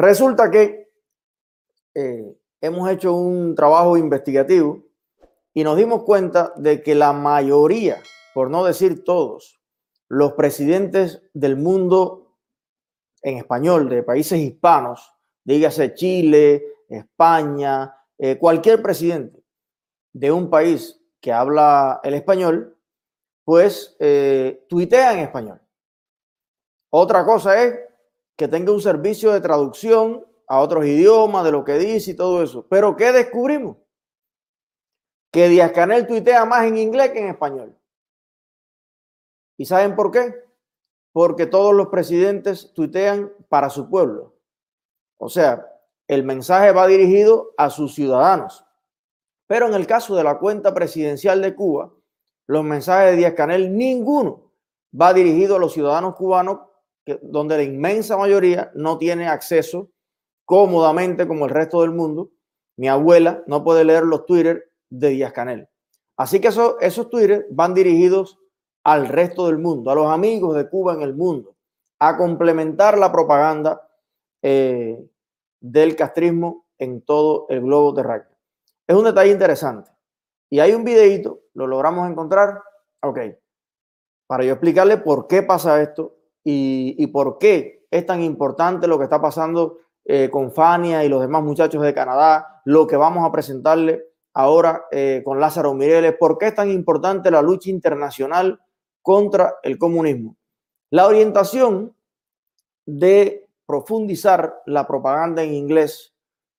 Resulta que eh, hemos hecho un trabajo investigativo y nos dimos cuenta de que la mayoría, por no decir todos, los presidentes del mundo en español, de países hispanos, dígase Chile, España, eh, cualquier presidente de un país que habla el español, pues eh, tuitea en español. Otra cosa es que tenga un servicio de traducción a otros idiomas de lo que dice y todo eso. Pero ¿qué descubrimos? Que Díaz Canel tuitea más en inglés que en español. ¿Y saben por qué? Porque todos los presidentes tuitean para su pueblo. O sea, el mensaje va dirigido a sus ciudadanos. Pero en el caso de la cuenta presidencial de Cuba, los mensajes de Díaz Canel, ninguno va dirigido a los ciudadanos cubanos, donde la inmensa mayoría no tiene acceso cómodamente como el resto del mundo. Mi abuela no puede leer los Twitter de Díaz Canel. Así que esos Twitter van dirigidos al resto del mundo, a los amigos de Cuba en el mundo, a complementar la propaganda eh, del castrismo en todo el globo terráqueo. Es un detalle interesante. Y hay un videito, lo logramos encontrar. Ok. Para yo explicarle por qué pasa esto y, y por qué es tan importante lo que está pasando eh, con Fania y los demás muchachos de Canadá, lo que vamos a presentarle ahora eh, con Lázaro Mireles, por qué es tan importante la lucha internacional contra el comunismo. La orientación de profundizar la propaganda en inglés,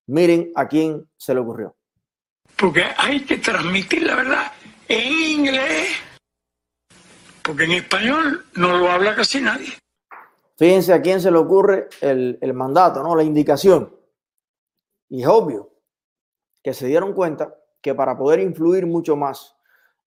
miren a quién se le ocurrió. Porque hay que transmitir la verdad en inglés, porque en español no lo habla casi nadie. Fíjense a quién se le ocurre el, el mandato, ¿no? La indicación. Y es obvio que se dieron cuenta que para poder influir mucho más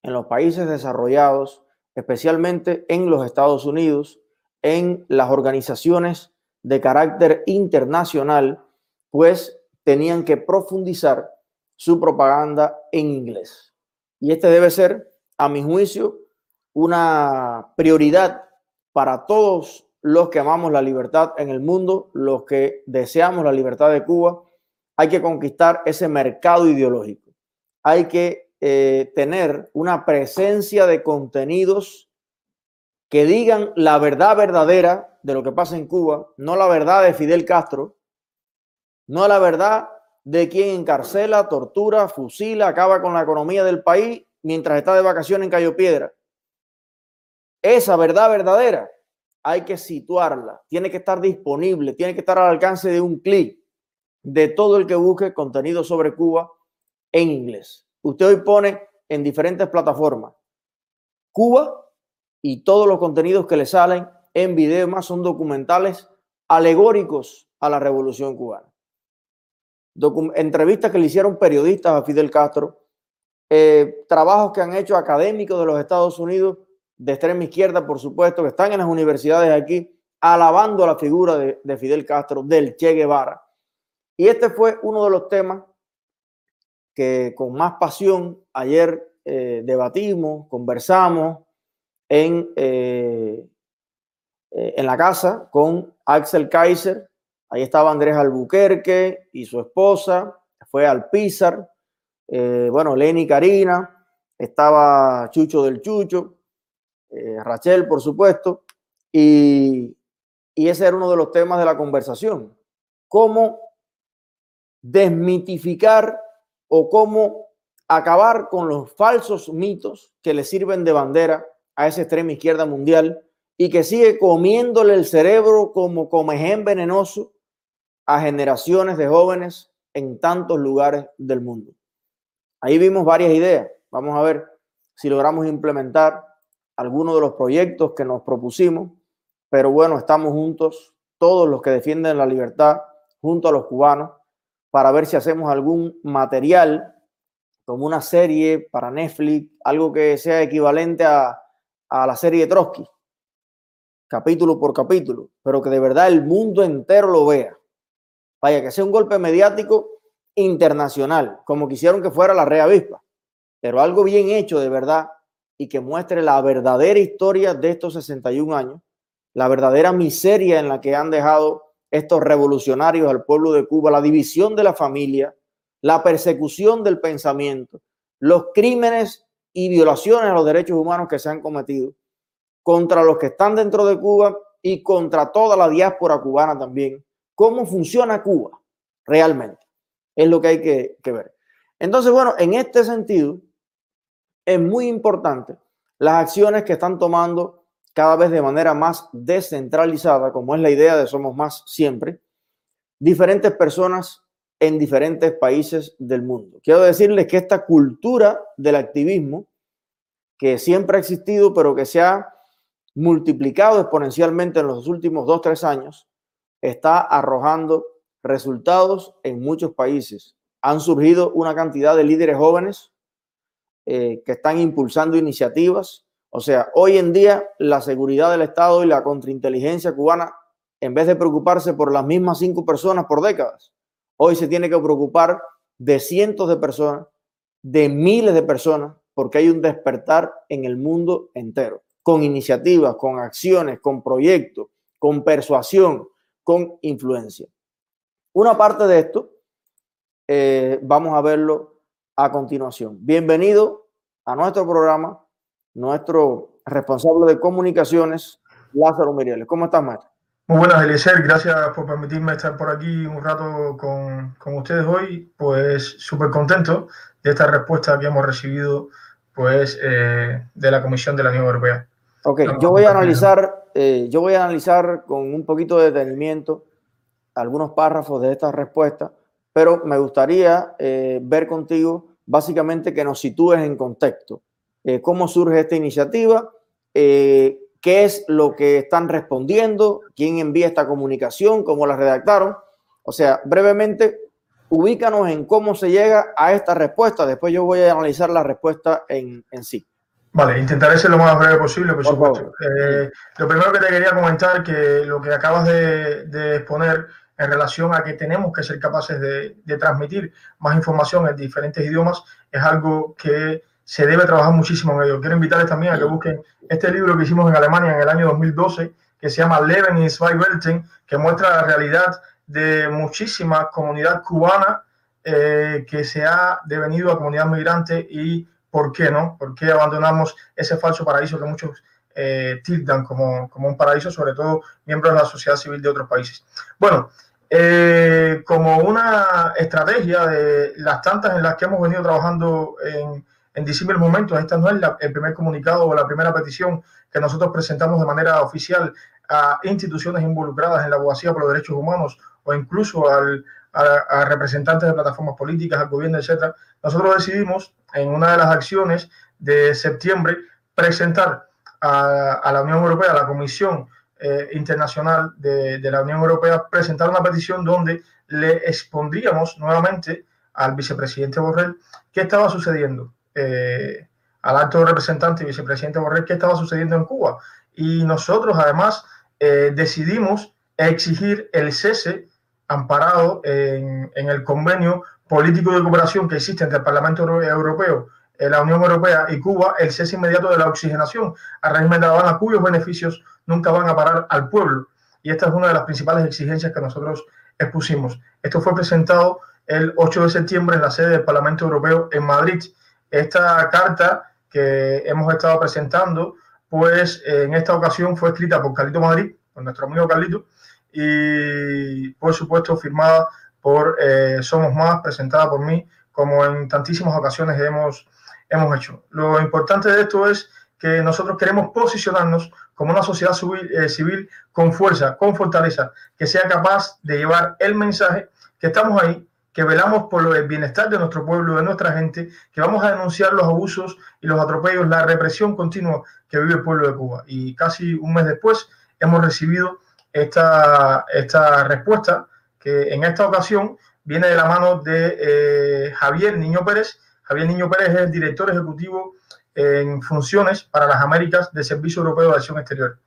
en los países desarrollados, especialmente en los Estados Unidos, en las organizaciones de carácter internacional, pues tenían que profundizar su propaganda en inglés. Y este debe ser, a mi juicio, una prioridad para todos los que amamos la libertad en el mundo, los que deseamos la libertad de Cuba. Hay que conquistar ese mercado ideológico. Hay que eh, tener una presencia de contenidos que digan la verdad verdadera de lo que pasa en Cuba, no la verdad de Fidel Castro, no la verdad de quien encarcela, tortura, fusila, acaba con la economía del país mientras está de vacaciones en Cayo Piedra. Esa verdad verdadera hay que situarla, tiene que estar disponible, tiene que estar al alcance de un clic de todo el que busque contenido sobre Cuba en inglés. Usted hoy pone en diferentes plataformas Cuba y todos los contenidos que le salen en video más son documentales alegóricos a la revolución cubana entrevistas que le hicieron periodistas a Fidel Castro, eh, trabajos que han hecho académicos de los Estados Unidos, de extrema izquierda, por supuesto, que están en las universidades aquí, alabando la figura de, Fidel Castro, del Che Guevara. Y este fue uno de los temas que con más pasión ayer eh, debatimos, conversamos en, eh, en la casa con Axel Kaiser, Ahí estaba Andrés Albuquerque y su esposa, fue al Pizar, eh, bueno, Lenny Karina, estaba Chucho del Chucho, eh, Rachel, por supuesto, y, y ese era uno de los temas de la conversación. Cómo desmitificar o cómo acabar con los falsos mitos que le sirven de bandera a esa extrema izquierda mundial y que sigue comiéndole el cerebro como comején venenoso a generaciones de jóvenes en tantos lugares del mundo. Ahí vimos varias ideas. Vamos a ver si logramos implementar algunos de los proyectos que nos propusimos. Pero bueno, estamos juntos, todos los que defienden la libertad, junto a los cubanos, para ver si hacemos algún material como una serie para Netflix, algo que sea equivalente a, a la serie de Trotsky, capítulo por capítulo, pero que de verdad el mundo entero lo vea. Vaya, que sea un golpe mediático internacional, como quisieron que fuera la Rea Avispa, pero algo bien hecho de verdad y que muestre la verdadera historia de estos 61 años, la verdadera miseria en la que han dejado estos revolucionarios al pueblo de Cuba, la división de la familia, la persecución del pensamiento, los crímenes y violaciones a los derechos humanos que se han cometido contra los que están dentro de Cuba y contra toda la diáspora cubana también. ¿Cómo funciona Cuba realmente? Es lo que hay que, que ver. Entonces, bueno, en este sentido, es muy importante las acciones que están tomando cada vez de manera más descentralizada, como es la idea de Somos Más siempre, diferentes personas en diferentes países del mundo. Quiero decirles que esta cultura del activismo, que siempre ha existido, pero que se ha multiplicado exponencialmente en los últimos dos, tres años, está arrojando resultados en muchos países. Han surgido una cantidad de líderes jóvenes eh, que están impulsando iniciativas. O sea, hoy en día la seguridad del Estado y la contrainteligencia cubana, en vez de preocuparse por las mismas cinco personas por décadas, hoy se tiene que preocupar de cientos de personas, de miles de personas, porque hay un despertar en el mundo entero, con iniciativas, con acciones, con proyectos, con persuasión, con influencia. Una parte de esto, eh, vamos a verlo a continuación. Bienvenido a nuestro programa, nuestro responsable de comunicaciones, Lázaro Mirieles. ¿Cómo estás, maestro? Muy buenas, Eliezer. Gracias por permitirme estar por aquí un rato con, con ustedes hoy. Pues súper contento de esta respuesta que hemos recibido pues, eh, de la Comisión de la Unión Europea. Ok, yo voy a analizar, eh, yo voy a analizar con un poquito de detenimiento algunos párrafos de esta respuesta pero me gustaría eh, ver contigo básicamente que nos sitúes en contexto. Eh, ¿Cómo surge esta iniciativa? Eh, ¿Qué es lo que están respondiendo? ¿Quién envía esta comunicación? ¿Cómo la redactaron? O sea, brevemente, ubícanos en cómo se llega a esta respuesta. Después yo voy a analizar la respuesta en, en sí. Vale, intentaré ser lo más breve posible, por, supuesto. lo primero que te quería comentar que lo que acabas de, de exponer en relación a que tenemos que ser capaces de, transmitir más información en diferentes idiomas, es algo que se debe trabajar muchísimo en ello. Quiero invitarles también a que busquen este libro que hicimos en Alemania en el año 2012, que se llama Leben in zwei Welten, que muestra la realidad de muchísima comunidad cubana eh, que se ha devenido a comunidad migrante y por qué no, por qué abandonamos ese falso paraíso que muchos eh, tildan como, como, un paraíso, sobre todo miembros de la sociedad civil de otros países. Bueno, eh, como una estrategia de las tantas en las que hemos venido trabajando en, en disímiles momentos, esta no es el primer comunicado o la primera petición que nosotros presentamos de manera oficial a instituciones involucradas en la abogacía por los derechos humanos o incluso al, a, representantes de plataformas políticas, al gobierno, etcétera. Nosotros decidimos en una de las acciones de septiembre presentar a, la Unión Europea, a la Comisión eh, Internacional de, la Unión Europea, presentar una petición donde le expondríamos nuevamente al vicepresidente Borrell qué estaba sucediendo, eh, al alto representante y vicepresidente Borrell, qué estaba sucediendo en Cuba. Y nosotros además eh, decidimos exigir el cese amparado en, en, el convenio político de cooperación que existe entre el Parlamento Europeo la Unión Europea y Cuba el cese inmediato de la oxigenación a régimen de La Habana, cuyos beneficios nunca van a parar al pueblo. Y esta es una de las principales exigencias que nosotros expusimos. Esto fue presentado el 8 de septiembre en la sede del Parlamento Europeo en Madrid. Esta carta que hemos estado presentando, pues en esta ocasión fue escrita por Carlito Madrid, por nuestro amigo Carlito, y por supuesto firmada por eh, Somos Más, presentada por mí, como en tantísimas ocasiones hemos hemos hecho. Lo importante de esto es que nosotros queremos posicionarnos como una sociedad eh, civil, con fuerza, con fortaleza, que sea capaz de llevar el mensaje que estamos ahí, que velamos por el bienestar de nuestro pueblo, de nuestra gente, que vamos a denunciar los abusos y los atropellos, la represión continua que vive el pueblo de Cuba. Y casi un mes después hemos recibido esta, esta respuesta que en esta ocasión viene de la mano de eh, Javier Niño Pérez, Javier Niño Pérez es el director ejecutivo en funciones para las Américas del Servicio Europeo de Acción Exterior.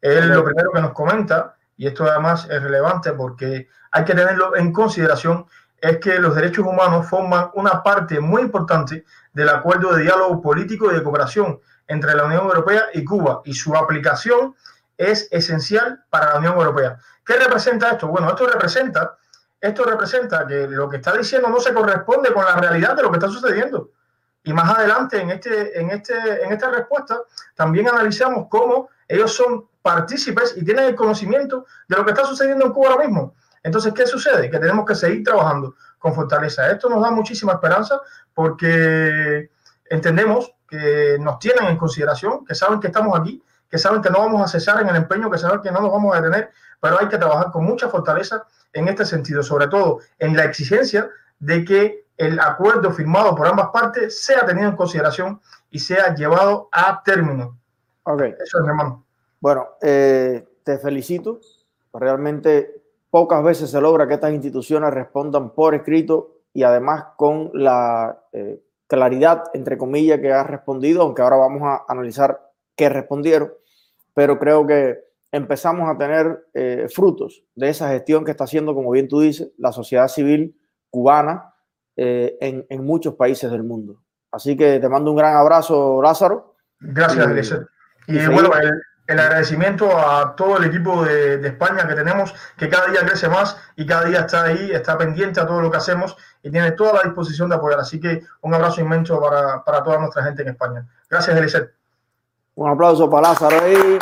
Él lo primero que nos comenta, y esto además es relevante porque hay que tenerlo en consideración, es que los derechos humanos forman una parte muy importante del acuerdo de diálogo político y de cooperación entre la Unión Europea y Cuba y su aplicación es esencial para la Unión Europea. ¿Qué representa esto? Bueno, esto representa, esto representa que lo que está diciendo no se corresponde con la realidad de lo que está sucediendo. Y más adelante en, este, en, este, en esta respuesta también analizamos cómo ellos son partícipes y tienen el conocimiento de lo que está sucediendo en Cuba ahora mismo. Entonces, ¿qué sucede? Que tenemos que seguir trabajando con fortaleza. Esto nos da muchísima esperanza porque entendemos que nos tienen en consideración, que saben que estamos aquí, que saben que no vamos a cesar en el empeño, que saben que no nos vamos a detener, pero hay que trabajar con mucha fortaleza en este sentido, sobre todo en la exigencia de que el acuerdo firmado por ambas partes sea tenido en consideración y sea llevado a término. Ok. Eso es, mi hermano. Bueno, eh, te felicito. Realmente pocas veces se logra que estas instituciones respondan por escrito y además con la eh, claridad, entre comillas, que ha respondido, aunque ahora vamos a analizar qué respondieron, pero creo que empezamos a tener eh, frutos de esa gestión que está haciendo, como bien tú dices, la sociedad civil cubana en, en, muchos países del mundo. Así que te mando un gran abrazo, Lázaro. Gracias, Y, y bueno, el, el agradecimiento a todo el equipo de, España que tenemos, que cada día crece más y cada día está ahí, está pendiente a todo lo que hacemos y tiene toda la disposición de apoyar. Así que un abrazo inmenso para, toda nuestra gente en España. Gracias, Eliseth. Un aplauso para Lázaro ahí.